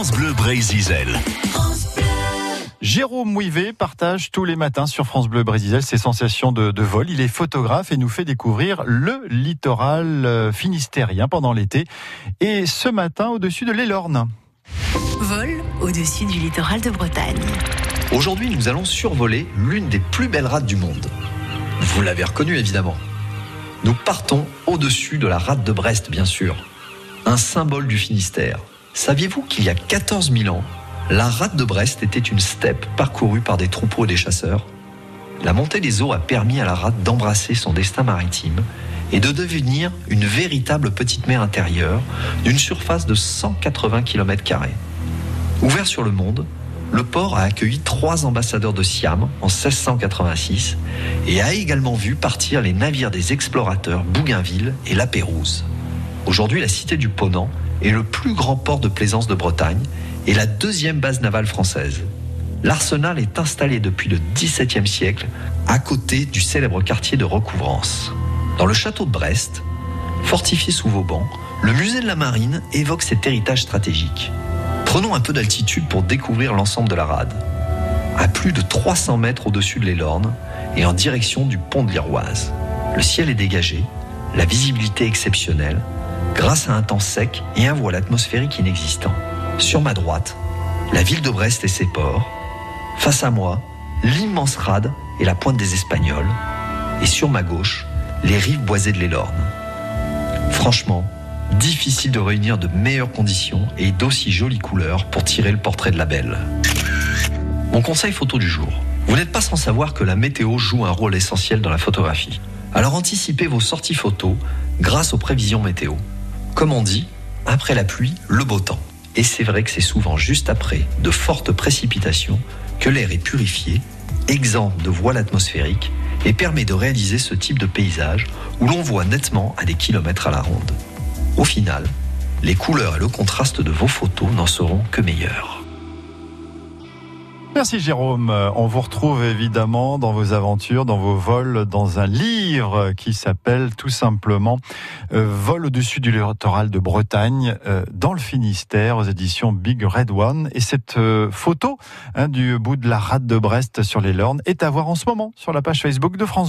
France Bleu Brésil. Jérôme Mouivet partage tous les matins sur France Bleu Brésil ses sensations de, de, vol. Il est photographe et nous fait découvrir le littoral euh, finistérien pendant l'été. Et ce matin, au-dessus de l'Elorne. Vol au-dessus du littoral de Bretagne. Aujourd'hui, nous allons survoler l'une des plus belles rades du monde. Vous l'avez reconnu évidemment. Nous partons au-dessus de la rade de Brest, bien sûr. Un symbole du Finistère. Saviez-vous qu'il y a 14 000 ans, la rade de Brest était une steppe parcourue par des troupeaux et des chasseurs? La montée des eaux a permis à la rade d'embrasser son destin maritime et de devenir une véritable petite mer intérieure d'une surface de 180 km. Ouvert sur le monde, le port a accueilli trois ambassadeurs de Siam en 1686 et a également vu partir les navires des explorateurs Bougainville et La Pérouse. Aujourd'hui, la cité du Ponant est le plus grand port de plaisance de Bretagne et la deuxième base navale française. L'arsenal est installé depuis le XVIIe siècle à côté du célèbre quartier de Recouvrance. Dans le château de Brest, fortifié sous Vauban, le musée de la marine évoque cet héritage stratégique. Prenons un peu d'altitude pour découvrir l'ensemble de la rade. À plus de 300 mètres au-dessus de l'Elorne et en direction du pont de l'Iroise. Le ciel est dégagé, la visibilité exceptionnelle, grâce à un temps sec et un voile atmosphérique inexistant. Sur ma droite, la ville de Brest et ses ports. Face à moi, l'immense rade et la pointe des Espagnols. Et sur ma gauche, les rives boisées de l'Elorne. Franchement, difficile de réunir de meilleures conditions et d'aussi jolies couleurs pour tirer le portrait de la belle. Mon conseil photo du jour. Vous n'êtes pas sans savoir que la météo joue un rôle essentiel dans la photographie. Alors anticipez vos sorties photos grâce aux prévisions météo. Comme on dit, après la pluie, le beau temps. Et c'est vrai que c'est souvent juste après de fortes précipitations que l'air est purifié, exempt de voile atmosphérique et permet de réaliser ce type de paysage où l'on voit nettement à des kilomètres à la ronde. Au final, les couleurs et le contraste de vos photos n'en seront que meilleurs. Merci Jérôme. On vous retrouve évidemment dans vos aventures, dans vos vols, dans un livre qui s'appelle tout simplement euh, Vol au-dessus du littoral de Bretagne, euh, dans le Finistère, aux éditions Big Red One. Et cette euh, photo hein, du bout de la rade de Brest sur les Lornes est à voir en ce moment sur la page Facebook de France Bleu.